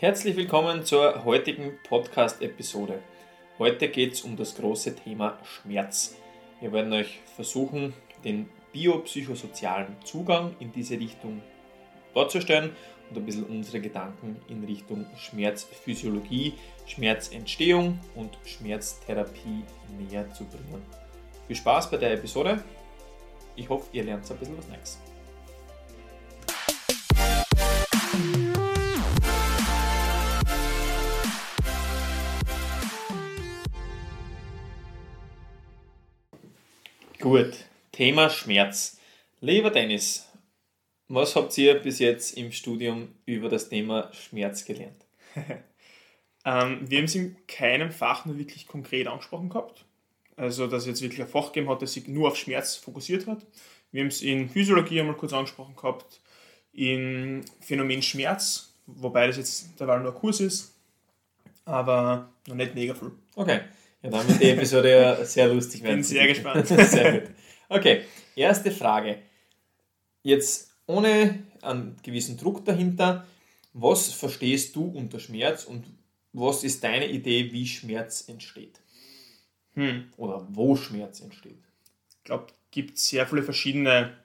Herzlich willkommen zur heutigen Podcast-Episode. Heute geht es um das große Thema Schmerz. Wir werden euch versuchen, den biopsychosozialen Zugang in diese Richtung vorzustellen und ein bisschen unsere Gedanken in Richtung Schmerzphysiologie, Schmerzentstehung und Schmerztherapie näher zu bringen. Viel Spaß bei der Episode. Ich hoffe, ihr lernt ein bisschen was Neues. Gut, Thema Schmerz. Lieber Dennis, was habt ihr bis jetzt im Studium über das Thema Schmerz gelernt? ähm, wir haben es in keinem Fach nur wirklich konkret angesprochen gehabt. Also, dass es jetzt wirklich ein Fach gegeben hat, das sich nur auf Schmerz fokussiert hat. Wir haben es in Physiologie einmal kurz angesprochen gehabt, in Phänomen Schmerz, wobei das jetzt derweil nur ein Kurs ist, aber noch nicht mega viel. Okay. Ja, dann wird die Episode ja sehr lustig werden. Bin sehr gespannt. sehr gut. Okay, erste Frage. Jetzt ohne einen gewissen Druck dahinter, was verstehst du unter Schmerz und was ist deine Idee, wie Schmerz entsteht? Hm. Oder wo Schmerz entsteht? Ich glaube, es gibt sehr viele verschiedene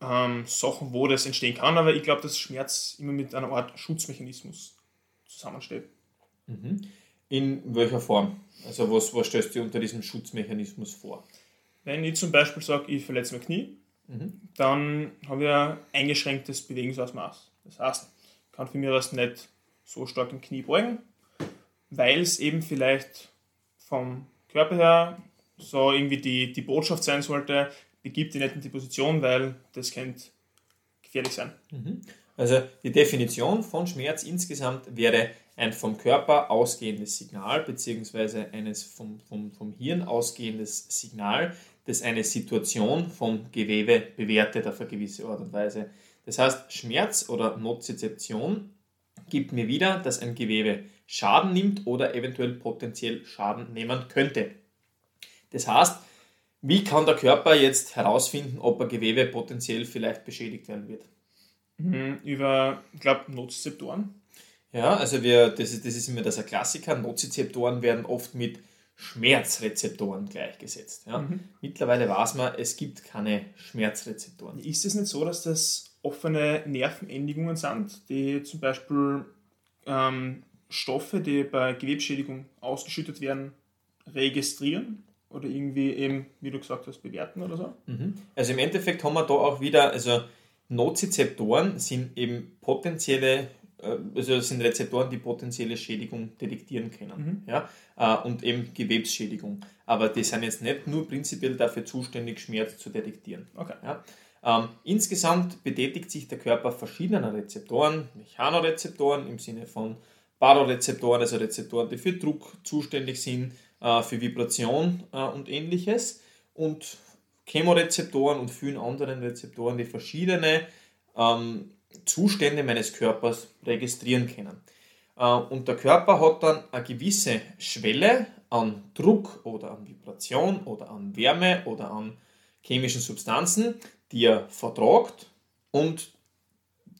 ähm, Sachen, wo das entstehen kann, aber ich glaube, dass Schmerz immer mit einer Art Schutzmechanismus zusammensteht. Mhm. In welcher Form? Also was, was stellst du unter diesem Schutzmechanismus vor? Wenn ich zum Beispiel sage, ich verletze mein Knie, mhm. dann habe ich ein eingeschränktes Bewegungsausmaß. Das heißt, ich kann für mich das nicht so stark im Knie beugen, weil es eben vielleicht vom Körper her so irgendwie die, die Botschaft sein sollte, begib dich nicht in die Position, weil das könnte gefährlich sein. Mhm. Also die Definition von Schmerz insgesamt wäre ein vom Körper ausgehendes Signal beziehungsweise eines vom, vom, vom Hirn ausgehendes Signal, das eine Situation vom Gewebe bewertet auf eine gewisse Art und Weise. Das heißt, Schmerz oder Nozizeption gibt mir wieder, dass ein Gewebe Schaden nimmt oder eventuell potenziell Schaden nehmen könnte. Das heißt, wie kann der Körper jetzt herausfinden, ob ein Gewebe potenziell vielleicht beschädigt werden wird? Mhm, über, ich glaube, Nozizeptoren. Ja, also wir, das, ist, das ist immer das ein Klassiker. Nozizeptoren werden oft mit Schmerzrezeptoren gleichgesetzt. Ja. Mhm. Mittlerweile weiß man, es gibt keine Schmerzrezeptoren. Ist es nicht so, dass das offene Nervenendigungen sind, die zum Beispiel ähm, Stoffe, die bei Gewebsschädigung ausgeschüttet werden, registrieren? Oder irgendwie eben, wie du gesagt hast, bewerten oder so? Mhm. Also im Endeffekt haben wir da auch wieder, also Nozizeptoren sind eben potenzielle äh, also das sind Rezeptoren, die potenzielle Schädigung detektieren können. Mhm. Ja? Äh, und eben Gewebsschädigung. Aber die sind jetzt nicht nur prinzipiell dafür zuständig, Schmerz zu detektieren. Okay. Ja? Ähm, insgesamt betätigt sich der Körper verschiedener Rezeptoren, Mechanorezeptoren im Sinne von Barorezeptoren, also Rezeptoren, die für Druck zuständig sind, äh, für Vibration und ähnliches. Und Chemorezeptoren und vielen anderen Rezeptoren, die verschiedene ähm, Zustände meines Körpers registrieren können. Äh, und der Körper hat dann eine gewisse Schwelle an Druck oder an Vibration oder an Wärme oder an chemischen Substanzen, die er vertragt und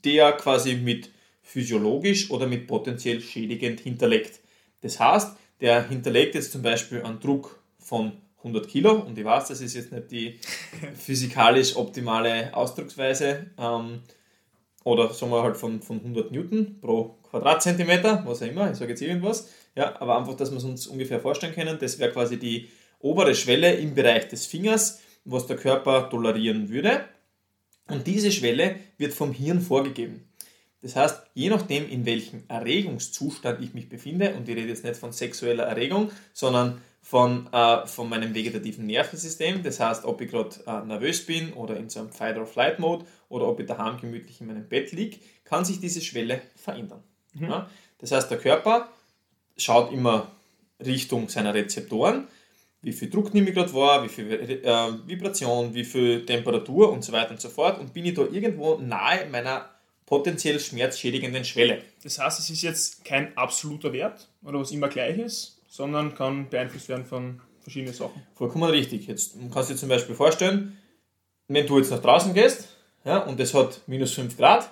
die er quasi mit physiologisch oder mit potenziell schädigend hinterlegt. Das heißt, der hinterlegt jetzt zum Beispiel einen Druck von 100 Kilo und ich weiß, das ist jetzt nicht die physikalisch optimale Ausdrucksweise, ähm, oder sagen wir halt von, von 100 Newton pro Quadratzentimeter, was auch immer, ich sage jetzt irgendwas, ja, aber einfach, dass wir es uns ungefähr vorstellen können, das wäre quasi die obere Schwelle im Bereich des Fingers, was der Körper tolerieren würde. Und diese Schwelle wird vom Hirn vorgegeben. Das heißt, je nachdem, in welchem Erregungszustand ich mich befinde, und ich rede jetzt nicht von sexueller Erregung, sondern von, äh, von meinem vegetativen Nervensystem. Das heißt, ob ich gerade äh, nervös bin oder in so einem Fight-or-Flight-Mode oder ob ich daheim gemütlich in meinem Bett liege, kann sich diese Schwelle verändern. Mhm. Ja? Das heißt, der Körper schaut immer Richtung seiner Rezeptoren. Wie viel Druck nehme ich gerade wahr, wie viel äh, Vibration, wie viel Temperatur und so weiter und so fort. Und bin ich da irgendwo nahe meiner potenziell schmerzschädigenden Schwelle. Das heißt, es ist jetzt kein absoluter Wert oder was immer gleich ist, sondern kann beeinflusst werden von verschiedenen Sachen. Vollkommen richtig. Jetzt kannst du dir zum Beispiel vorstellen, wenn du jetzt nach draußen gehst ja, und es hat minus 5 Grad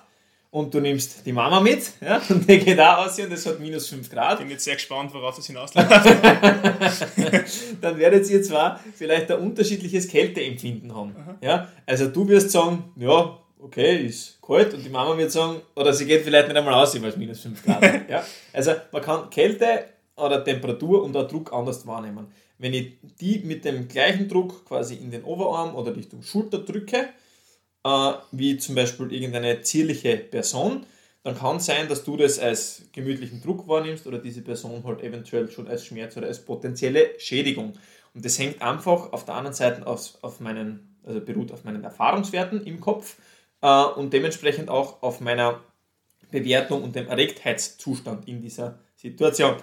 und du nimmst die Mama mit ja, und die geht auch aus und es hat minus 5 Grad. Ich bin jetzt sehr gespannt, worauf das hinausläuft. dann werdet ihr zwar vielleicht ein unterschiedliches Kälteempfinden haben. Ja? Also du wirst sagen, ja, okay, ist kalt und die Mama wird sagen, oder sie geht vielleicht nicht einmal aus, weil es minus 5 Grad. Ja? Also man kann Kälte oder Temperatur und auch Druck anders wahrnehmen. Wenn ich die mit dem gleichen Druck quasi in den Oberarm oder Richtung Schulter drücke, äh, wie zum Beispiel irgendeine zierliche Person, dann kann es sein, dass du das als gemütlichen Druck wahrnimmst oder diese Person halt eventuell schon als Schmerz oder als potenzielle Schädigung. Und das hängt einfach auf der anderen Seite auf, auf meinen, also beruht auf meinen Erfahrungswerten im Kopf äh, und dementsprechend auch auf meiner Bewertung und dem Erregtheitszustand in dieser Situation.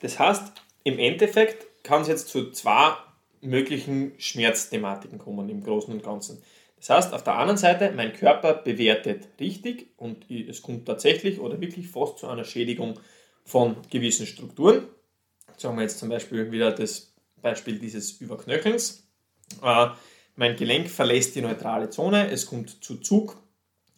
Das heißt, im Endeffekt kann es jetzt zu zwei möglichen Schmerzthematiken kommen im Großen und Ganzen. Das heißt, auf der anderen Seite, mein Körper bewertet richtig und es kommt tatsächlich oder wirklich fast zu einer Schädigung von gewissen Strukturen. Sagen wir jetzt zum Beispiel wieder das Beispiel dieses Überknöchelns. Äh, mein Gelenk verlässt die neutrale Zone, es kommt zu Zug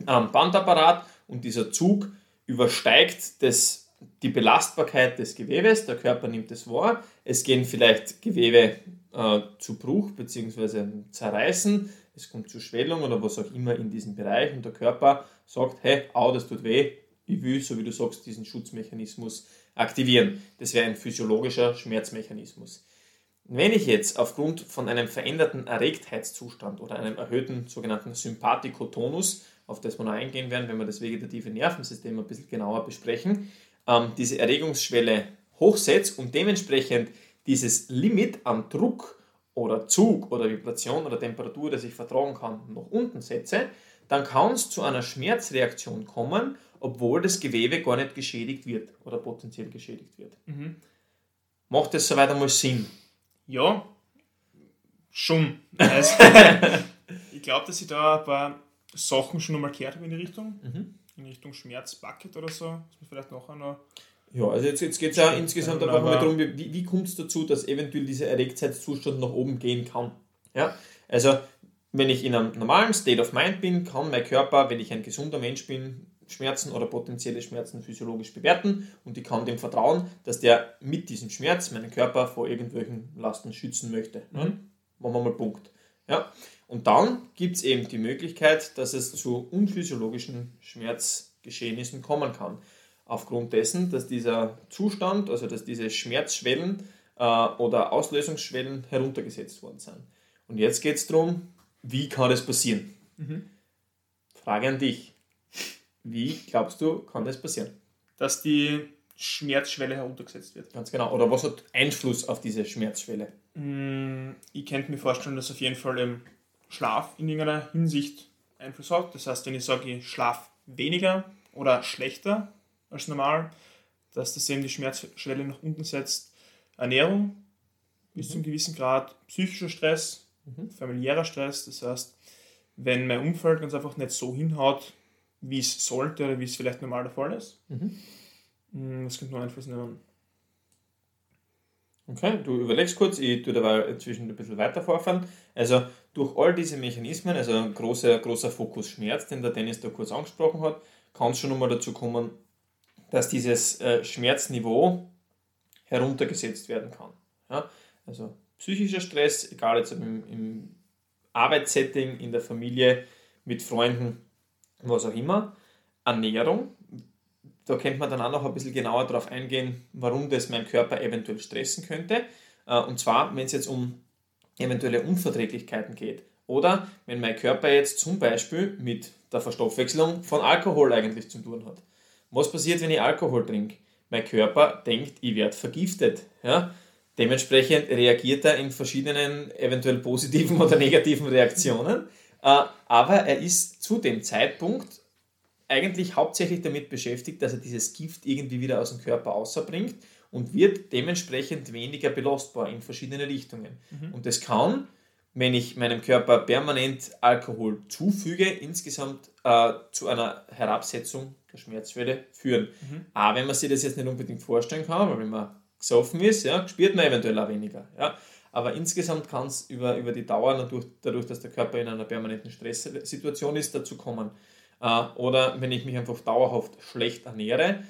am Bandapparat und dieser Zug übersteigt das die Belastbarkeit des Gewebes, der Körper nimmt es wahr, es gehen vielleicht Gewebe äh, zu Bruch bzw. zerreißen, es kommt zu Schwellung oder was auch immer in diesem Bereich und der Körper sagt, hey, au, das tut weh, ich will, so wie du sagst, diesen Schutzmechanismus aktivieren. Das wäre ein physiologischer Schmerzmechanismus. Wenn ich jetzt aufgrund von einem veränderten Erregtheitszustand oder einem erhöhten sogenannten Sympathikotonus, auf das wir noch eingehen werden, wenn wir das vegetative Nervensystem ein bisschen genauer besprechen, ähm, diese Erregungsschwelle hochsetzt und dementsprechend dieses Limit an Druck oder Zug oder Vibration oder Temperatur, das ich vertragen kann, nach unten setze, dann kann es zu einer Schmerzreaktion kommen, obwohl das Gewebe gar nicht geschädigt wird oder potenziell geschädigt wird. Mhm. Macht das soweit einmal Sinn? Ja, schon. Also, ich glaube, dass ich da ein paar Sachen schon einmal gehört habe in die Richtung. Mhm in Richtung Schmerzbucket oder so, dass man vielleicht nachher noch. Ja, also jetzt, jetzt geht es ja insgesamt einfach mal darum, wie, wie kommt es dazu, dass eventuell dieser Erregtheitszustand nach oben gehen kann. Ja? Also, wenn ich in einem normalen State of Mind bin, kann mein Körper, wenn ich ein gesunder Mensch bin, Schmerzen oder potenzielle Schmerzen physiologisch bewerten und ich kann dem vertrauen, dass der mit diesem Schmerz meinen Körper vor irgendwelchen Lasten schützen möchte. Mhm. Machen wir mal Punkt. Ja? Und dann gibt es eben die Möglichkeit, dass es zu unphysiologischen Schmerzgeschehnissen kommen kann. Aufgrund dessen, dass dieser Zustand, also dass diese Schmerzschwellen äh, oder Auslösungsschwellen heruntergesetzt worden sind. Und jetzt geht es darum, wie kann das passieren? Mhm. Frage an dich. Wie glaubst du, kann das passieren? Dass die Schmerzschwelle heruntergesetzt wird. Ganz genau. Oder was hat Einfluss auf diese Schmerzschwelle? Mm, ich könnte mir vorstellen, dass auf jeden Fall im Schlaf in irgendeiner Hinsicht Einfluss hat. Das heißt, wenn ich sage, ich schlafe weniger oder schlechter als normal, dass das eben die Schmerzschwelle nach unten setzt. Ernährung bis mhm. zu einem gewissen Grad, psychischer Stress, mhm. familiärer Stress. Das heißt, wenn mein Umfeld ganz einfach nicht so hinhaut, wie es sollte oder wie es vielleicht normal der Fall ist, mhm. Mm, das könnte noch Einfluss nehmen. Okay, du überlegst kurz, ich tue dabei inzwischen ein bisschen weiter vorfahren. Also durch all diese Mechanismen, also ein großer, großer Fokus Schmerz, den der Dennis da kurz angesprochen hat, kann es schon einmal dazu kommen, dass dieses äh, Schmerzniveau heruntergesetzt werden kann. Ja? Also psychischer Stress, egal jetzt im, im Arbeitssetting, in der Familie, mit Freunden, was auch immer. Ernährung, da könnte man dann auch noch ein bisschen genauer darauf eingehen, warum das mein Körper eventuell stressen könnte. Äh, und zwar, wenn es jetzt um eventuelle Unverträglichkeiten geht. Oder wenn mein Körper jetzt zum Beispiel mit der Verstoffwechslung von Alkohol eigentlich zu tun hat. Was passiert, wenn ich Alkohol trinke? Mein Körper denkt, ich werde vergiftet. Ja? Dementsprechend reagiert er in verschiedenen eventuell positiven oder negativen Reaktionen. Äh, aber er ist zu dem Zeitpunkt eigentlich hauptsächlich damit beschäftigt, dass er dieses Gift irgendwie wieder aus dem Körper außerbringt und wird dementsprechend weniger belastbar in verschiedene Richtungen. Mhm. Und das kann, wenn ich meinem Körper permanent Alkohol zufüge, insgesamt äh, zu einer Herabsetzung der Schmerzwelle führen. Mhm. Aber wenn man sich das jetzt nicht unbedingt vorstellen kann, weil wenn man gesoffen ist, ja, spürt man eventuell auch weniger. Ja. Aber insgesamt kann es über, über die Dauer, dadurch, dadurch, dass der Körper in einer permanenten Stresssituation ist, dazu kommen, oder wenn ich mich einfach dauerhaft schlecht ernähre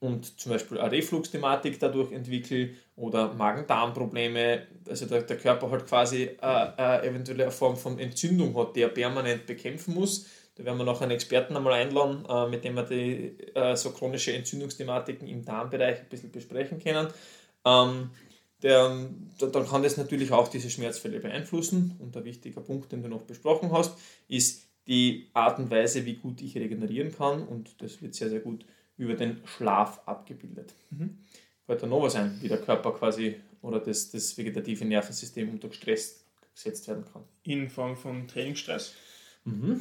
und zum Beispiel eine Refluxthematik dadurch entwickle oder Magen-Darm-Probleme, also der, Körper halt quasi äh, äh, eventuell eine Form von Entzündung hat, die er permanent bekämpfen muss. Da werden wir noch einen Experten einmal einladen, äh, mit dem wir die äh, so chronische Entzündungsthematiken im Darmbereich ein bisschen besprechen können. Ähm, der, dann kann das natürlich auch diese Schmerzfälle beeinflussen. Und der wichtige Punkt, den du noch besprochen hast, ist die Art und Weise, wie gut ich regenerieren kann. Und das wird sehr, sehr gut über den Schlaf abgebildet. Mhm. Da noch was ein, wie der Körper quasi oder das, das vegetative Nervensystem unter Stress gesetzt werden kann? In Form von Trainingsstress. Mhm.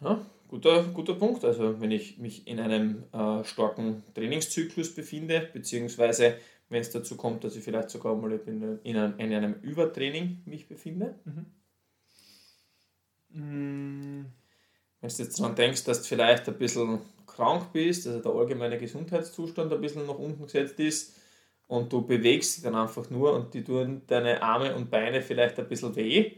Ja, guter, guter Punkt. Also wenn ich mich in einem äh, starken Trainingszyklus befinde, beziehungsweise wenn es dazu kommt, dass ich vielleicht sogar mal in, in, einem, in einem Übertraining mich befinde. Mhm. Mhm. Wenn du jetzt daran denkst, dass du vielleicht ein bisschen krank bist, also der allgemeine Gesundheitszustand ein bisschen nach unten gesetzt ist und du bewegst dich dann einfach nur und die tun deine Arme und Beine vielleicht ein bisschen weh,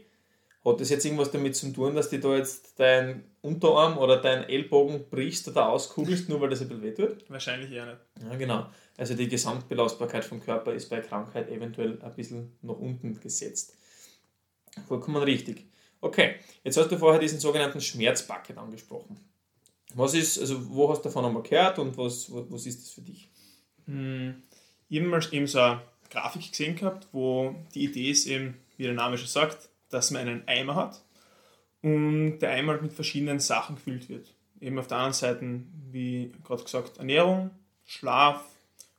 hat das jetzt irgendwas damit zu tun, dass du da jetzt dein Unterarm oder dein Ellbogen brichst oder auskugelst, nur weil das ein bisschen weh tut? Wahrscheinlich eher nicht. Ja, genau. Also die Gesamtbelastbarkeit vom Körper ist bei Krankheit eventuell ein bisschen nach unten gesetzt. Vollkommen richtig. Okay, jetzt hast du vorher diesen sogenannten Schmerzbucket angesprochen. Was ist, also wo hast du davon einmal gehört und was, was ist das für dich? Hm, ich habe eben so eine Grafik gesehen gehabt, wo die Idee ist eben, wie der Name schon sagt, dass man einen Eimer hat und der Eimer mit verschiedenen Sachen gefüllt wird. Eben auf der anderen Seite, wie gerade gesagt, Ernährung, Schlaf,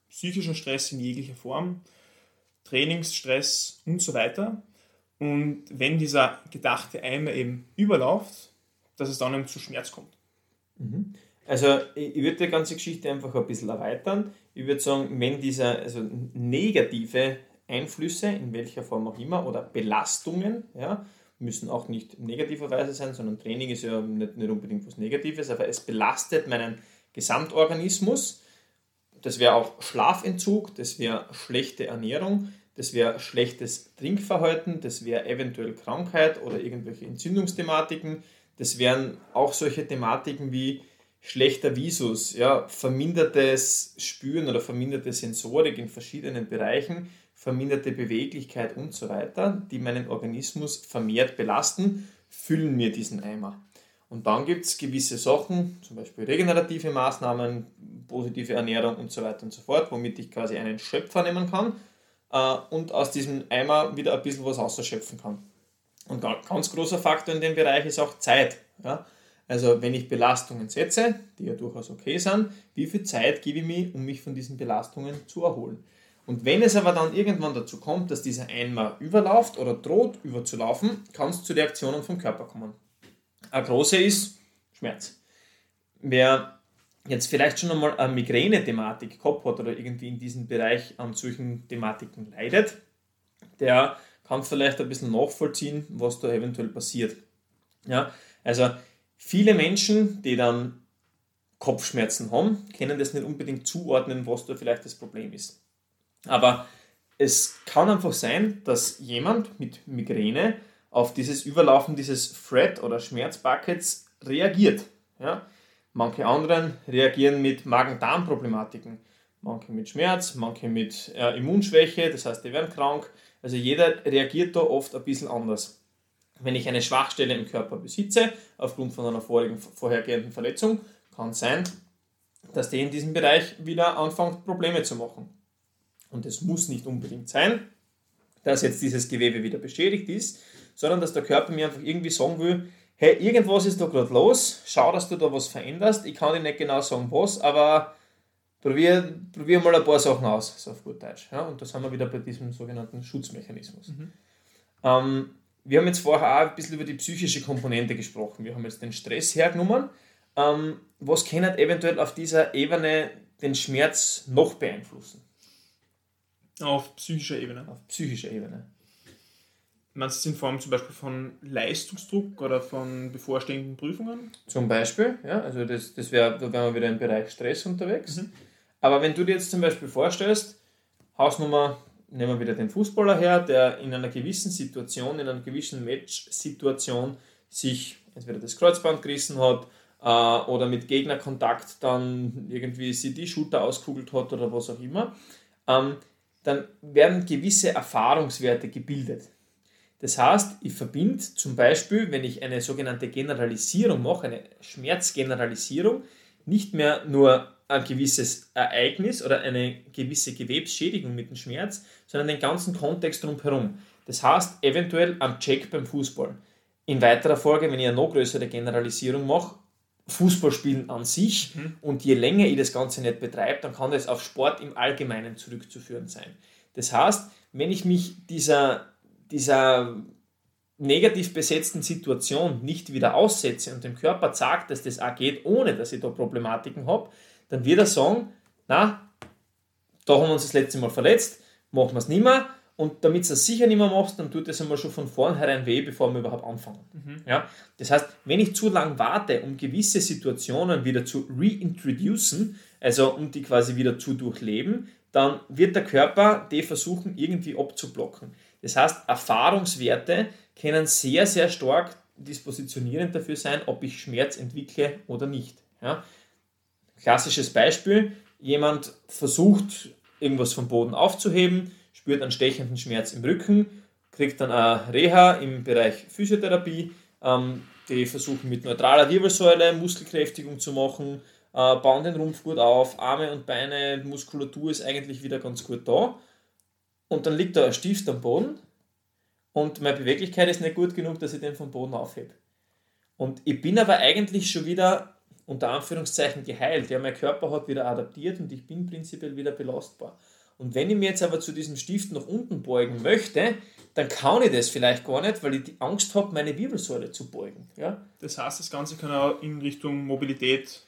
psychischer Stress in jeglicher Form, Trainingsstress und so weiter. Und wenn dieser gedachte Eimer eben überläuft, dass es dann eben zu Schmerz kommt. Mhm. Also ich würde die ganze Geschichte einfach ein bisschen erweitern. Ich würde sagen, wenn dieser also negative Einflüsse, in welcher Form auch immer, oder Belastungen, ja, müssen auch nicht negativerweise sein, sondern Training ist ja nicht, nicht unbedingt was Negatives, aber es belastet meinen Gesamtorganismus. Das wäre auch Schlafentzug, das wäre schlechte Ernährung, das wäre schlechtes Trinkverhalten, das wäre eventuell Krankheit oder irgendwelche Entzündungsthematiken, das wären auch solche Thematiken wie schlechter Visus, ja, vermindertes Spüren oder verminderte Sensorik in verschiedenen Bereichen, verminderte Beweglichkeit und so weiter, die meinen Organismus vermehrt belasten, füllen mir diesen Eimer. Und dann gibt es gewisse Sachen, zum Beispiel regenerative Maßnahmen, positive Ernährung und so weiter und so fort, womit ich quasi einen Schöpfer nehmen kann äh, und aus diesem Eimer wieder ein bisschen was ausschöpfen kann. Und ein ganz großer Faktor in dem Bereich ist auch Zeit. Ja? Also wenn ich Belastungen setze, die ja durchaus okay sind, wie viel Zeit gebe ich mir, um mich von diesen Belastungen zu erholen? Und wenn es aber dann irgendwann dazu kommt, dass dieser Eimer überläuft oder droht überzulaufen, kann es zu Reaktionen vom Körper kommen. Eine große ist Schmerz. Wer jetzt vielleicht schon einmal eine Migräne-Thematik gehabt hat oder irgendwie in diesem Bereich an solchen Thematiken leidet, der kann vielleicht ein bisschen nachvollziehen, was da eventuell passiert. Ja, also viele Menschen, die dann Kopfschmerzen haben, können das nicht unbedingt zuordnen, was da vielleicht das Problem ist. Aber es kann einfach sein, dass jemand mit Migräne auf dieses Überlaufen dieses Thread- oder Schmerzbuckets reagiert. Ja? Manche anderen reagieren mit Magen-Darm-Problematiken. Manche mit Schmerz, manche mit äh, Immunschwäche, das heißt, die werden krank. Also jeder reagiert da oft ein bisschen anders. Wenn ich eine Schwachstelle im Körper besitze, aufgrund von einer vorigen, vorhergehenden Verletzung, kann sein, dass der in diesem Bereich wieder anfängt, Probleme zu machen. Und es muss nicht unbedingt sein, dass jetzt dieses Gewebe wieder beschädigt ist, sondern dass der Körper mir einfach irgendwie sagen will, hey, irgendwas ist da gerade los, schau, dass du da was veränderst. Ich kann dir nicht genau sagen, was, aber probier, probier mal ein paar Sachen aus, so auf gut Deutsch. Ja? Und da sind wir wieder bei diesem sogenannten Schutzmechanismus. Mhm. Ähm, wir haben jetzt vorher auch ein bisschen über die psychische Komponente gesprochen. Wir haben jetzt den Stress hergenommen. Ähm, was kann eventuell auf dieser Ebene den Schmerz noch beeinflussen? Auf psychischer Ebene. Auf psychischer Ebene. Meinst du in Form zum Beispiel von Leistungsdruck oder von bevorstehenden Prüfungen? Zum Beispiel, ja, also das, das wäre, da wären wir wieder im Bereich Stress unterwegs. Mhm. Aber wenn du dir jetzt zum Beispiel vorstellst, Hausnummer, nehmen wir wieder den Fußballer her, der in einer gewissen Situation, in einer gewissen Match-Situation sich entweder das Kreuzband gerissen hat, äh, oder mit Gegnerkontakt dann irgendwie sie die Shooter auskugelt hat oder was auch immer, ähm, dann werden gewisse Erfahrungswerte gebildet. Das heißt, ich verbinde zum Beispiel, wenn ich eine sogenannte Generalisierung mache, eine Schmerzgeneralisierung, nicht mehr nur ein gewisses Ereignis oder eine gewisse Gewebsschädigung mit dem Schmerz, sondern den ganzen Kontext drumherum. Das heißt, eventuell am Check beim Fußball. In weiterer Folge, wenn ich eine noch größere Generalisierung mache, Fußballspielen an sich mhm. und je länger ich das Ganze nicht betreibe, dann kann das auf Sport im Allgemeinen zurückzuführen sein. Das heißt, wenn ich mich dieser, dieser negativ besetzten Situation nicht wieder aussetze und dem Körper sagt, dass das auch geht, ohne dass ich da Problematiken habe, dann wird er sagen, na, da haben wir uns das letzte Mal verletzt, machen wir es nicht mehr. Und damit du es sicher nicht mehr machst, dann tut es einmal schon von vornherein weh, bevor wir überhaupt anfangen. Mhm. Ja? Das heißt, wenn ich zu lange warte, um gewisse Situationen wieder zu reintroducen, also um die quasi wieder zu durchleben, dann wird der Körper die versuchen, irgendwie abzublocken. Das heißt, Erfahrungswerte können sehr, sehr stark dispositionierend dafür sein, ob ich Schmerz entwickle oder nicht. Ja? Klassisches Beispiel, jemand versucht, irgendwas vom Boden aufzuheben, spürt einen stechenden Schmerz im Rücken, kriegt dann eine Reha im Bereich Physiotherapie, ähm, die versuchen mit neutraler Wirbelsäule Muskelkräftigung zu machen, äh, bauen den Rumpf gut auf, Arme und Beine, Muskulatur ist eigentlich wieder ganz gut da. Und dann liegt da ein Stift am Boden und meine Beweglichkeit ist nicht gut genug, dass ich den vom Boden aufhebe. Und ich bin aber eigentlich schon wieder unter Anführungszeichen geheilt. Ja, mein Körper hat wieder adaptiert und ich bin prinzipiell wieder belastbar. Und wenn ich mir jetzt aber zu diesem Stift nach unten beugen möchte, dann kann ich das vielleicht gar nicht, weil ich die Angst habe, meine Wirbelsäule zu beugen. Ja? Das heißt, das Ganze kann auch in Richtung Mobilität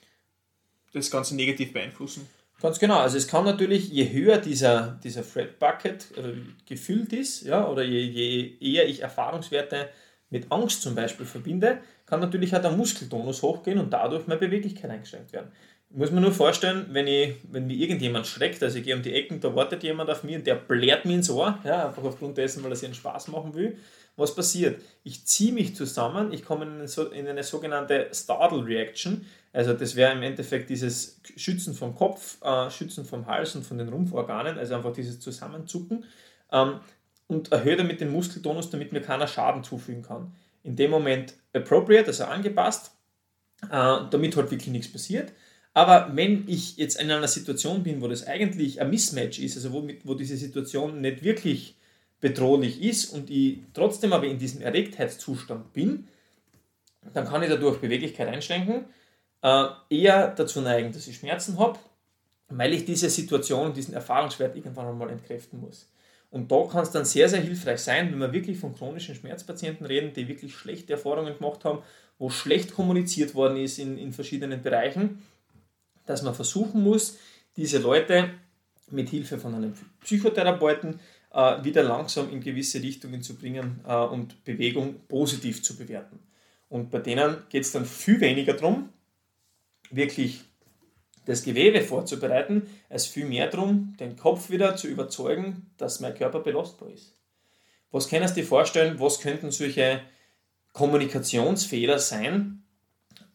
das Ganze negativ beeinflussen. Ganz genau. Also es kann natürlich, je höher dieser, dieser Fred Bucket äh, gefüllt ist, ja, oder je, je eher ich Erfahrungswerte mit Angst zum Beispiel verbinde, kann natürlich auch der Muskeltonus hochgehen und dadurch meine Beweglichkeit eingeschränkt werden. Muss mir nur vorstellen, wenn, ich, wenn mir irgendjemand schreckt, also ich gehe um die Ecken, da wartet jemand auf mich und der blärt mir ins Ohr, ja, einfach aufgrund dessen, weil er sich einen Spaß machen will. Was passiert? Ich ziehe mich zusammen, ich komme in eine sogenannte Startle Reaction. Also das wäre im Endeffekt dieses Schützen vom Kopf, äh, Schützen vom Hals und von den Rumpforganen, also einfach dieses Zusammenzucken ähm, und erhöhe damit den Muskeltonus, damit mir keiner Schaden zufügen kann. In dem Moment appropriate, also angepasst, äh, damit halt wirklich nichts passiert. Aber wenn ich jetzt in einer Situation bin, wo das eigentlich ein Mismatch ist, also wo, wo diese Situation nicht wirklich bedrohlich ist und ich trotzdem aber in diesem Erregtheitszustand bin, dann kann ich dadurch Beweglichkeit einschränken, äh, eher dazu neigen, dass ich Schmerzen habe, weil ich diese Situation, diesen Erfahrungswert irgendwann einmal entkräften muss. Und da kann es dann sehr, sehr hilfreich sein, wenn wir wirklich von chronischen Schmerzpatienten reden, die wirklich schlechte Erfahrungen gemacht haben, wo schlecht kommuniziert worden ist in, in verschiedenen Bereichen, dass man versuchen muss, diese Leute mit Hilfe von einem Psychotherapeuten äh, wieder langsam in gewisse Richtungen zu bringen äh, und Bewegung positiv zu bewerten. Und bei denen geht es dann viel weniger darum, wirklich das Gewebe vorzubereiten, als viel mehr darum, den Kopf wieder zu überzeugen, dass mein Körper belastbar ist. Was können Sie dir vorstellen, was könnten solche Kommunikationsfehler sein,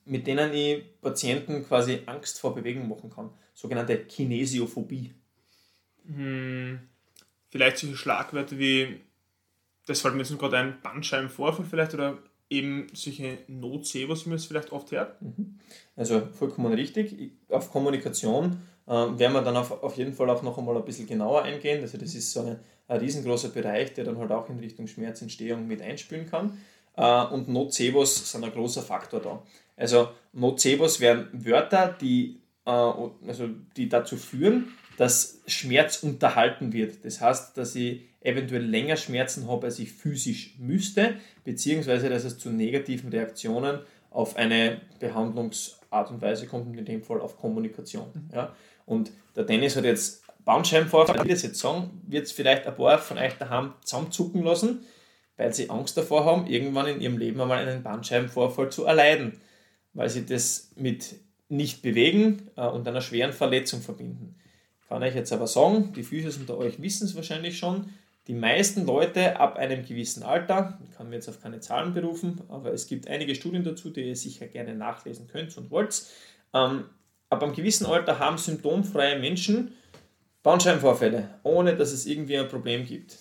mit denen ich Patienten quasi Angst vor Bewegung machen kann? Sogenannte Kinesiophobie. Hm, vielleicht solche Schlagwörter wie, das fällt mir jetzt gerade ein, Bandscheibenvorfall vielleicht oder eben solche Nocebos, wie man es vielleicht oft hört. Mhm. Also vollkommen richtig. Auf Kommunikation äh, werden wir dann auf, auf jeden Fall auch noch einmal ein bisschen genauer eingehen. Also das ist so ein, ein riesengroßer Bereich, der dann halt auch in Richtung Schmerzentstehung mit einspülen kann. Äh, und Nocebos sind ein großer Faktor da. Also Nocebos wären Wörter, die, äh, also die dazu führen, dass Schmerz unterhalten wird. Das heißt, dass ich eventuell länger Schmerzen habe, als ich physisch müsste, beziehungsweise dass es zu negativen Reaktionen auf eine Behandlungsart und Weise kommt, in dem Fall auf Kommunikation. Mhm. Ja? Und der Dennis hat jetzt Bandscheibenvorfall, wie das jetzt sagen, wird es vielleicht ein paar von euch daheim zusammenzucken lassen, weil sie Angst davor haben, irgendwann in ihrem Leben einmal einen Bandscheibenvorfall zu erleiden, weil sie das mit nicht bewegen äh, und einer schweren Verletzung verbinden. Kann ich jetzt aber sagen, die Physios unter euch wissen es wahrscheinlich schon, Die meisten Leute ab einem gewissen Alter, ich kann mir jetzt auf keine Zahlen berufen, aber es gibt einige Studien dazu, die ihr sicher gerne nachlesen könnt und wollt. Ähm, ab einem gewissen Alter haben symptomfreie Menschen Bandscheibenvorfälle, ohne dass es irgendwie ein Problem gibt.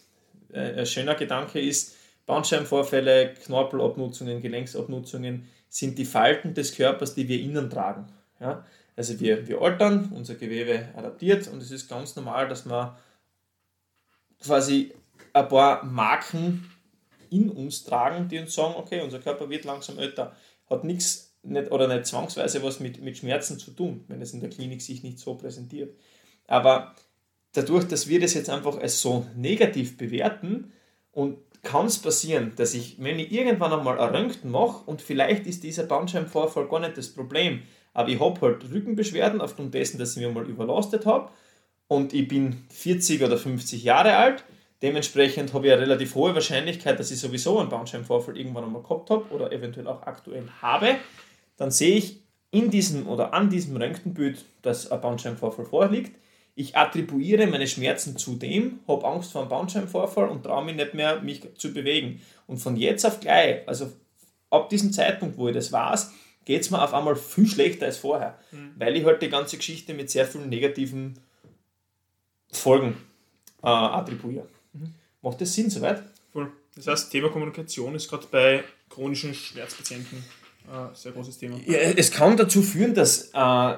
Äh, ein schöner Gedanke ist, Bandscheibenvorfälle, Knorpelabnutzungen, Gelenksabnutzungen sind die Falten des Körpers, die wir innen tragen. Ja? Also wir, wir altern, unser Gewebe adaptiert und es ist ganz normal, dass man quasi ein paar Marken in uns tragen, die uns sagen, okay, unser Körper wird langsam älter, hat nichts nicht, oder nicht zwangsweise was mit, mit Schmerzen zu tun, wenn es in der Klinik sich nicht so präsentiert. Aber dadurch, dass wir das jetzt einfach als so negativ bewerten und kann es passieren, dass ich, wenn ich irgendwann einmal ein mache und vielleicht ist dieser Bandscheibenvorfall gar nicht das Problem, aber ich habe halt Rückenbeschwerden aufgrund dessen, dass ich mich mal überlastet habe und ich bin 40 oder 50 Jahre alt, dementsprechend habe ich eine relativ hohe Wahrscheinlichkeit, dass ich sowieso einen Bandscheibenvorfall irgendwann einmal gehabt habe oder eventuell auch aktuell habe, dann sehe ich in diesem oder an diesem Röntgenbild, dass ein Bandscheibenvorfall vorliegt ich attribuiere meine Schmerzen zu dem, habe Angst vor einem Bandscheibenvorfall und traue mich nicht mehr, mich zu bewegen. Und von jetzt auf gleich, also ab diesem Zeitpunkt, wo ich das weiß, geht es mir auf einmal viel schlechter als vorher, mhm. weil ich halt die ganze Geschichte mit sehr vielen negativen Folgen äh, attribuiere. Mhm. Macht das Sinn soweit? Voll. Das heißt, Thema Kommunikation ist gerade bei chronischen Schmerzpatienten ein sehr großes Thema. Ja, es kann dazu führen, dass, äh,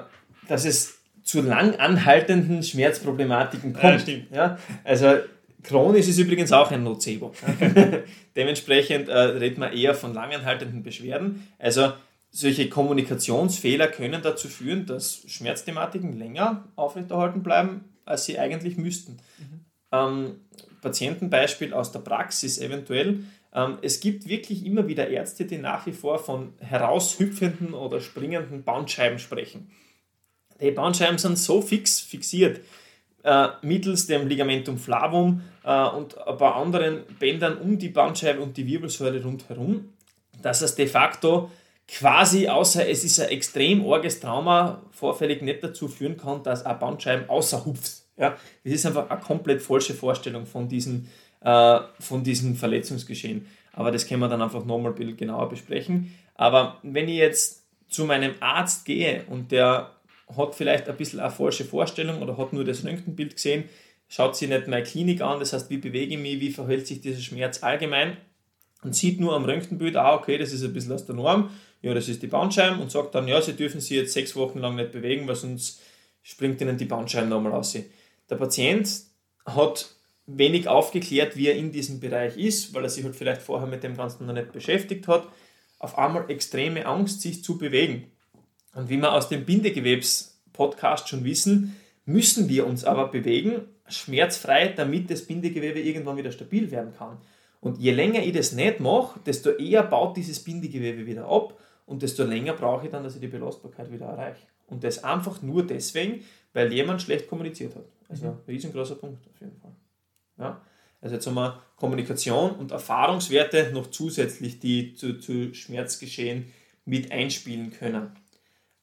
dass es zu lang anhaltenden Schmerzproblematiken kommt. Ja, ja, also chronisch ist übrigens auch ein Nocebo. Dementsprechend äh, redet man eher von langanhaltenden Beschwerden. Also solche Kommunikationsfehler können dazu führen, dass Schmerzthematiken länger aufrechterhalten bleiben, als sie eigentlich müssten. Mhm. Ähm, Patientenbeispiel aus der Praxis eventuell. Ähm, es gibt wirklich immer wieder Ärzte, die nach wie vor von heraushüpfenden oder springenden Bandscheiben sprechen. Die Bandscheiben sind so fix fixiert äh, mittels dem Ligamentum flavum äh, und ein paar anderen Bändern um die Bandscheibe und die Wirbelsäule rundherum, dass es de facto quasi, außer es ist ein extrem orges Trauma, vorfällig nicht dazu führen kann, dass ein Bandscheiben außerhupft. Ja, das ist einfach eine komplett falsche Vorstellung von diesem, äh, von diesem Verletzungsgeschehen. Aber das können wir dann einfach nochmal ein bisschen genauer besprechen. Aber wenn ich jetzt zu meinem Arzt gehe und der hat vielleicht ein bisschen eine falsche Vorstellung oder hat nur das Röntgenbild gesehen, schaut sich nicht meine Klinik an, das heißt, wie bewege ich mich, wie verhält sich dieser Schmerz allgemein und sieht nur am Röntgenbild, ah, okay, das ist ein bisschen aus der Norm, ja, das ist die Bandscheibe und sagt dann, ja, Sie dürfen sich jetzt sechs Wochen lang nicht bewegen, weil sonst springt Ihnen die Bandscheibe nochmal raus. Der Patient hat wenig aufgeklärt, wie er in diesem Bereich ist, weil er sich halt vielleicht vorher mit dem Ganzen noch nicht beschäftigt hat, auf einmal extreme Angst, sich zu bewegen. Und wie wir aus dem Bindegewebs-Podcast schon wissen, müssen wir uns aber bewegen, schmerzfrei, damit das Bindegewebe irgendwann wieder stabil werden kann. Und je länger ich das nicht mache, desto eher baut dieses Bindegewebe wieder ab und desto länger brauche ich dann, dass ich die Belastbarkeit wieder erreiche. Und das einfach nur deswegen, weil jemand schlecht kommuniziert hat. Also mhm. ein riesengroßer Punkt auf jeden Fall. Ja? Also jetzt haben wir Kommunikation und Erfahrungswerte noch zusätzlich, die zu, zu Schmerzgeschehen mit einspielen können.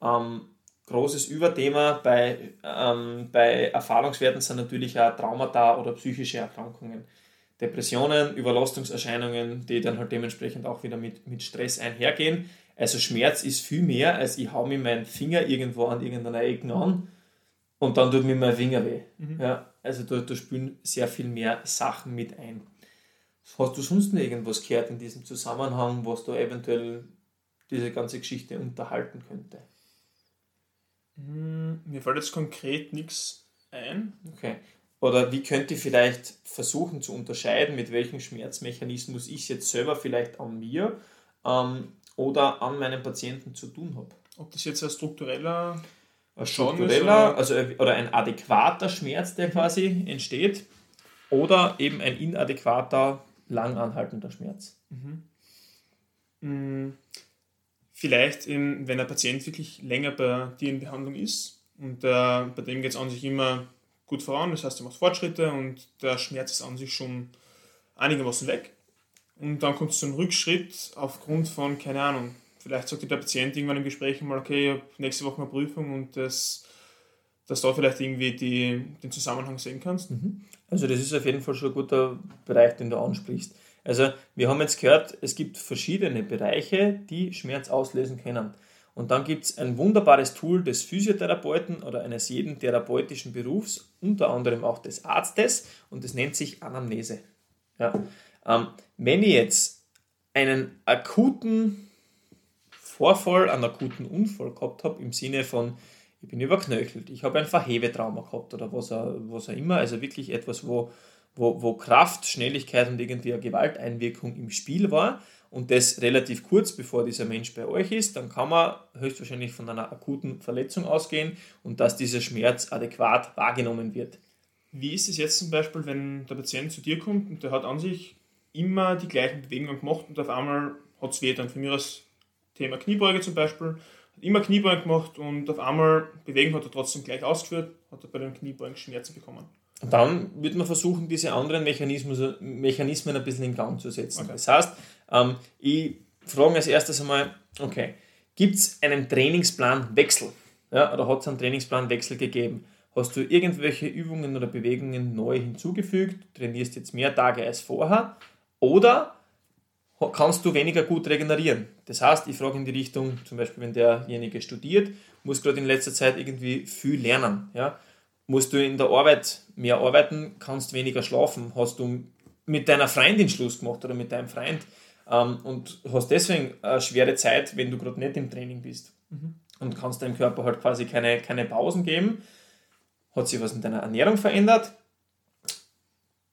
Ähm, großes Überthema bei, ähm, bei Erfahrungswerten sind natürlich auch Traumata oder psychische Erkrankungen. Depressionen, Überlastungserscheinungen, die dann halt dementsprechend auch wieder mit, mit Stress einhergehen. Also Schmerz ist viel mehr, als ich hau mir meinen Finger irgendwo an irgendeiner Ecke an und dann tut mir mein Finger weh. Mhm. Ja, also da, da spielen sehr viel mehr Sachen mit ein. Hast du sonst noch irgendwas gehört in diesem Zusammenhang, was da eventuell diese ganze Geschichte unterhalten könnte? Hm, mir fällt jetzt konkret nichts ein. Okay. Oder wie könnte ich vielleicht versuchen zu unterscheiden, mit welchem Schmerzmechanismus ich jetzt selber vielleicht an mir ähm, oder an meinem Patienten zu tun habe? Ob das jetzt ein struktureller, ein struktureller also oder ein adäquater Schmerz, der quasi entsteht, oder eben ein inadäquater, lang anhaltender Schmerz. Mhm. Mhm vielleicht, eben, wenn ein Patient wirklich länger bei dir in Behandlung ist und äh, bei dem geht es an sich immer gut voran, das heißt, er macht Fortschritte und der Schmerz ist an sich schon einigermaßen weg. Und dann kommt es zu einem Rückschritt aufgrund von, keine Ahnung, vielleicht sagt der Patient irgendwann im Gespräch mal, okay, ich habe nächste Woche eine Prüfung und das dass du da vielleicht irgendwie die, den Zusammenhang sehen kannst. Mhm. Also das ist auf jeden Fall schon ein guter Bereich, den du ansprichst. Also wir haben jetzt gehört, es gibt verschiedene Bereiche, die Schmerz auslösen können. Und dann gibt es ein wunderbares Tool des Physiotherapeuten oder eines jeden therapeutischen Berufs, unter anderem auch des Arztes, und das nennt sich Anamnese. Ja. Ähm, wenn ich jetzt einen akuten Vorfall, einen akuten Unfall gehabt habe, im Sinne von, ich bin überknöchelt, ich habe ein Verhebetrauma gehabt oder was auch, was auch immer, also wirklich etwas, wo, wo, wo Kraft, Schnelligkeit und irgendwie eine Gewalteinwirkung im Spiel war und das relativ kurz bevor dieser Mensch bei euch ist, dann kann man höchstwahrscheinlich von einer akuten Verletzung ausgehen und dass dieser Schmerz adäquat wahrgenommen wird. Wie ist es jetzt zum Beispiel, wenn der Patient zu dir kommt und der hat an sich immer die gleichen Bewegungen gemacht und auf einmal hat es weh, dann von mir aus Thema Kniebeuge zum Beispiel, hat immer Kniebeugen gemacht und auf einmal Bewegung hat er trotzdem gleich ausgeführt, hat er bei den Kniebeugen Schmerzen bekommen. Und dann wird man versuchen, diese anderen Mechanismen, Mechanismen ein bisschen in Gang zu setzen. Okay. Das heißt, ähm, ich frage als erstes einmal, okay, gibt es einen Trainingsplanwechsel? Ja, oder hat es einen Trainingsplanwechsel gegeben? Hast du irgendwelche Übungen oder Bewegungen neu hinzugefügt? Trainierst jetzt mehr Tage als vorher? Oder kannst du weniger gut regenerieren. Das heißt, ich frage in die Richtung, zum Beispiel, wenn derjenige studiert, muss gerade in letzter Zeit irgendwie viel lernen. Ja? Musst du in der Arbeit mehr arbeiten, kannst weniger schlafen. Hast du mit deiner Freundin Schluss gemacht oder mit deinem Freund ähm, und hast deswegen eine schwere Zeit, wenn du gerade nicht im Training bist. Mhm. Und kannst deinem Körper halt quasi keine, keine Pausen geben. Hat sich was in deiner Ernährung verändert?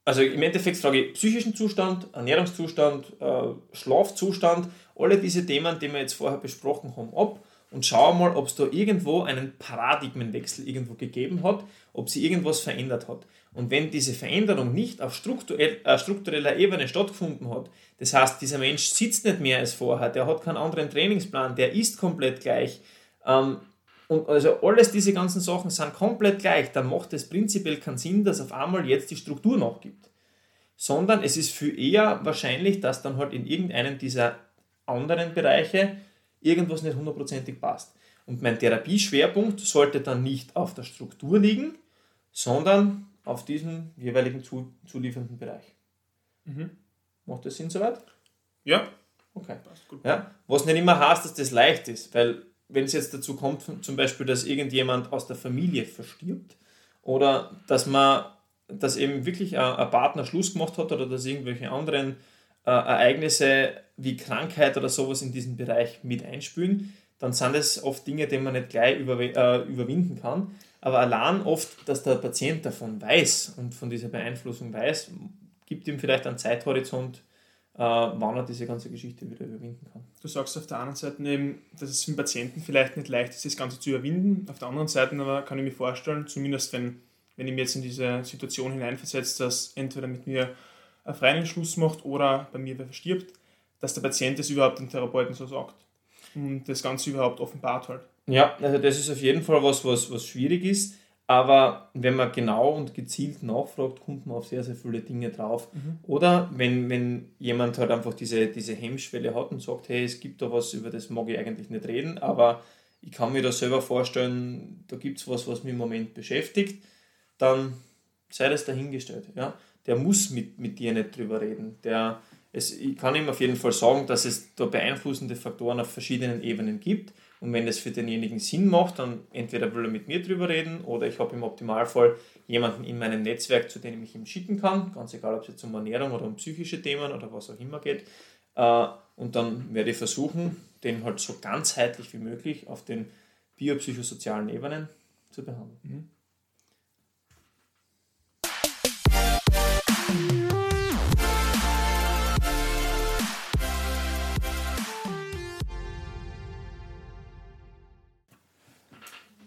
Also im Endeffekt frage ich psychischen Zustand, Ernährungszustand, äh, Schlafzustand, alle diese Themen, die wir jetzt vorher besprochen haben, ab und schaue mal, ob es da irgendwo einen Paradigmenwechsel irgendwo gegeben hat, ob sie irgendwas verändert hat. Und wenn diese Veränderung nicht auf äh, struktureller Ebene stattgefunden hat, das heißt, dieser Mensch sitzt nicht mehr als vorher, der hat keinen anderen Trainingsplan, der ist komplett gleich, ähm, und also alles diese ganzen Sachen sind komplett gleich, dann macht es prinzipiell keinen Sinn, dass auf einmal jetzt die Struktur nachgibt. Sondern es ist viel eher wahrscheinlich, dass dann halt in irgendeinem dieser anderen Bereiche irgendwas nicht hundertprozentig passt. Und mein Therapieschwerpunkt sollte dann nicht auf der Struktur liegen, sondern auf diesem jeweiligen zu, zuliefernden Bereich. Mhm. Macht das Sinn soweit? Ja. Okay. Passt gut. Ja, was nicht immer heißt, dass das leicht ist, weil wenn es jetzt dazu kommt, zum Beispiel, dass irgendjemand aus der Familie verstirbt oder dass man, dass eben wirklich ein, Partner Schluss gemacht hat oder dass irgendwelche anderen äh, Ereignisse wie Krankheit oder sowas in diesen Bereich mit einspülen, dann sind es oft Dinge, die man nicht gleich über, äh, überwinden kann. Aber allein oft, dass der Patient davon weiß und von dieser Beeinflussung weiß, gibt ihm vielleicht einen Zeithorizont, äh, wann er diese ganze Geschichte wieder überwinden kann. Du sagst auf der einen Seite eben, dass es für den Patienten vielleicht nicht leicht ist, das Ganze zu überwinden. Auf der anderen Seite aber kann ich mir vorstellen, zumindest wenn, wenn ich mir jetzt in diese Situation hineinversetze, dass entweder mit mir ein freien Schluss macht oder bei mir wer verstirbt, dass der Patient das überhaupt dem Therapeuten so sagt und das Ganze überhaupt offenbart halt. Ja, also das ist auf jeden Fall was, was, was schwierig ist. Aber wenn man genau und gezielt nachfragt, kommt man auf sehr, sehr viele Dinge drauf. Mhm. Oder wenn, wenn jemand halt einfach diese, diese Hemmschwelle hat und sagt, hey, es gibt da was, über das mag ich eigentlich nicht reden, aber ich kann mir da selber vorstellen, da gibt es was, was mich im Moment beschäftigt, dann sei das dahingestellt. Ja? Der muss mit, mit dir nicht drüber reden. Der, es, ich kann ihm auf jeden Fall sagen, dass es da beeinflussende Faktoren auf verschiedenen Ebenen gibt und wenn es für denjenigen Sinn macht, dann entweder will er mit mir drüber reden oder ich habe im Optimalfall jemanden in meinem Netzwerk, zu dem ich ihm schicken kann, ganz egal, ob es jetzt um Ernährung oder um psychische Themen oder was auch immer geht. Äh, und dann werde ich versuchen, den halt so ganzheitlich wie möglich auf den biopsychosozialen Ebenen zu behandeln.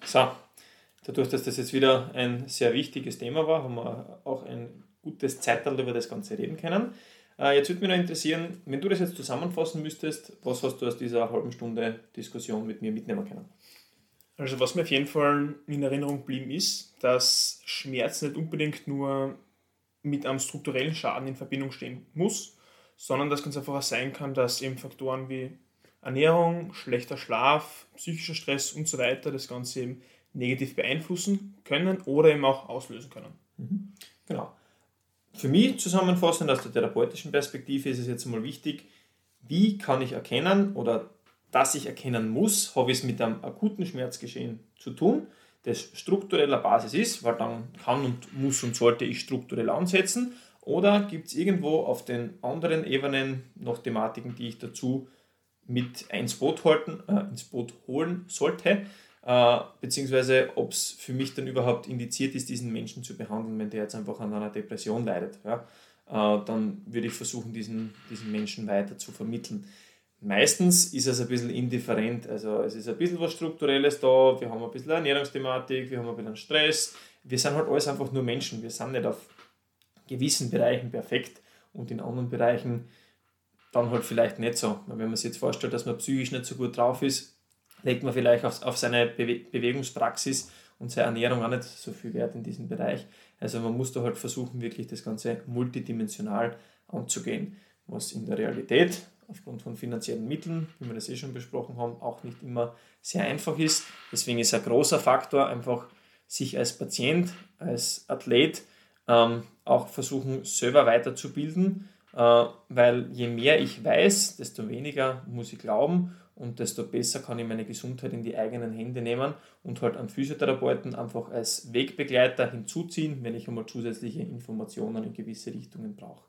So, dadurch, dass das jetzt wieder ein sehr wichtiges Thema war, haben wir auch ein gutes Zeitalter über das Ganze reden können. Äh, jetzt würde mich noch interessieren, wenn du das jetzt zusammenfassen müsstest, was hast du aus dieser halben Stunde Diskussion mit mir mitnehmen können? Also was mir auf jeden Fall in Erinnerung geblieben ist, dass Schmerz nicht unbedingt nur mit einem strukturellen Schaden in Verbindung stehen muss, sondern dass ganz einfach auch sein kann, dass eben Faktoren wie Ernährung, schlechter Schlaf, psychischer Stress und so weiter das Ganze eben negativ beeinflussen können oder eben auch auslösen können. Mhm. Genau. Für mich zusammenfassend aus der therapeutischen Perspektive ist es jetzt mal wichtig, wie kann ich erkennen oder dass ich erkennen muss, habe ich es mit einem akuten Schmerzgeschehen zu tun, das struktureller Basis ist, weil dann kann und muss und sollte ich strukturell ansetzen. Oder gibt es irgendwo auf den anderen Ebenen noch Thematiken, die ich dazu mit ins Boot, halten, äh, ins Boot holen sollte, äh, beziehungsweise ob es für mich dann überhaupt indiziert ist, diesen Menschen zu behandeln, wenn der jetzt einfach an einer Depression leidet. Ja? Äh, dann würde ich versuchen, diesen, diesen Menschen weiter zu vermitteln. Meistens ist es ein bisschen indifferent, also es ist ein bisschen was Strukturelles da, wir haben ein bisschen Ernährungsthematik, wir haben ein bisschen Stress, wir sind halt alles einfach nur Menschen, wir sind nicht auf gewissen Bereichen perfekt und in anderen Bereichen dann halt vielleicht nicht so. Wenn man sich jetzt vorstellt, dass man psychisch nicht so gut drauf ist, legt man vielleicht auf, auf seine Bewe Bewegungspraxis und seine Ernährung auch nicht so viel Wert in diesem Bereich. Also man muss da halt versuchen, wirklich das Ganze multidimensional anzugehen, was in der Realität aufgrund von finanziellen Mitteln, wie wir das eh schon besprochen haben, auch nicht immer sehr einfach ist. Deswegen ist ein großer Faktor einfach, sich als Patient, als Athlet ähm, auch versuchen, selber weiterzubilden, weil je mehr ich weiß, desto weniger muss ich glauben und desto besser kann ich meine Gesundheit in die eigenen Hände nehmen und halt einen Physiotherapeuten einfach als Wegbegleiter hinzuziehen, wenn ich einmal zusätzliche Informationen in gewisse Richtungen brauche.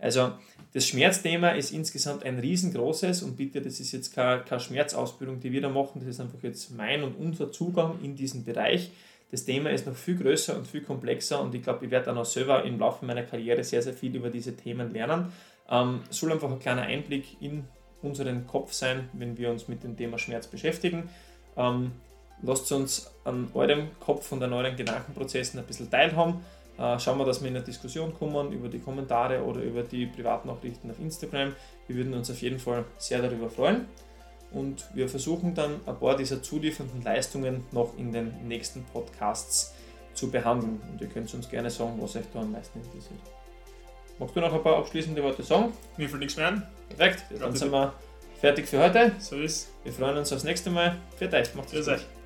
Also das Schmerzthema ist insgesamt ein riesengroßes und bitte, das ist jetzt keine, keine Schmerzausbildung, die wir da machen, das ist einfach jetzt mein und unser Zugang in diesen Bereich. Das Thema ist noch viel größer und viel komplexer und ich glaube, ich werde dann auch selber im Laufe meiner Karriere sehr, sehr viel über diese Themen lernen. Ähm, soll einfach ein kleiner Einblick in unseren Kopf sein, wenn wir uns mit dem Thema Schmerz beschäftigen. Ähm, lasst uns an eurem Kopf und an euren Gedankenprozessen ein bisschen teilhaben. Äh, schauen wir, dass wir in eine Diskussion kommen über die Kommentare oder über die Privatnachrichten auf Instagram. Wir würden uns auf jeden Fall sehr darüber freuen. Und wir versuchen dann ein paar dieser zuliefernden Leistungen noch in den nächsten Podcasts zu behandeln. Und ihr könnt uns gerne sagen, was euch da am meisten interessiert. Magst du noch ein paar abschließende Worte sagen? Mir fällt nichts mehr an. Perfekt, dann sind wir fertig für heute. So ist Wir freuen uns aufs nächste Mal. Für euch, macht's gut.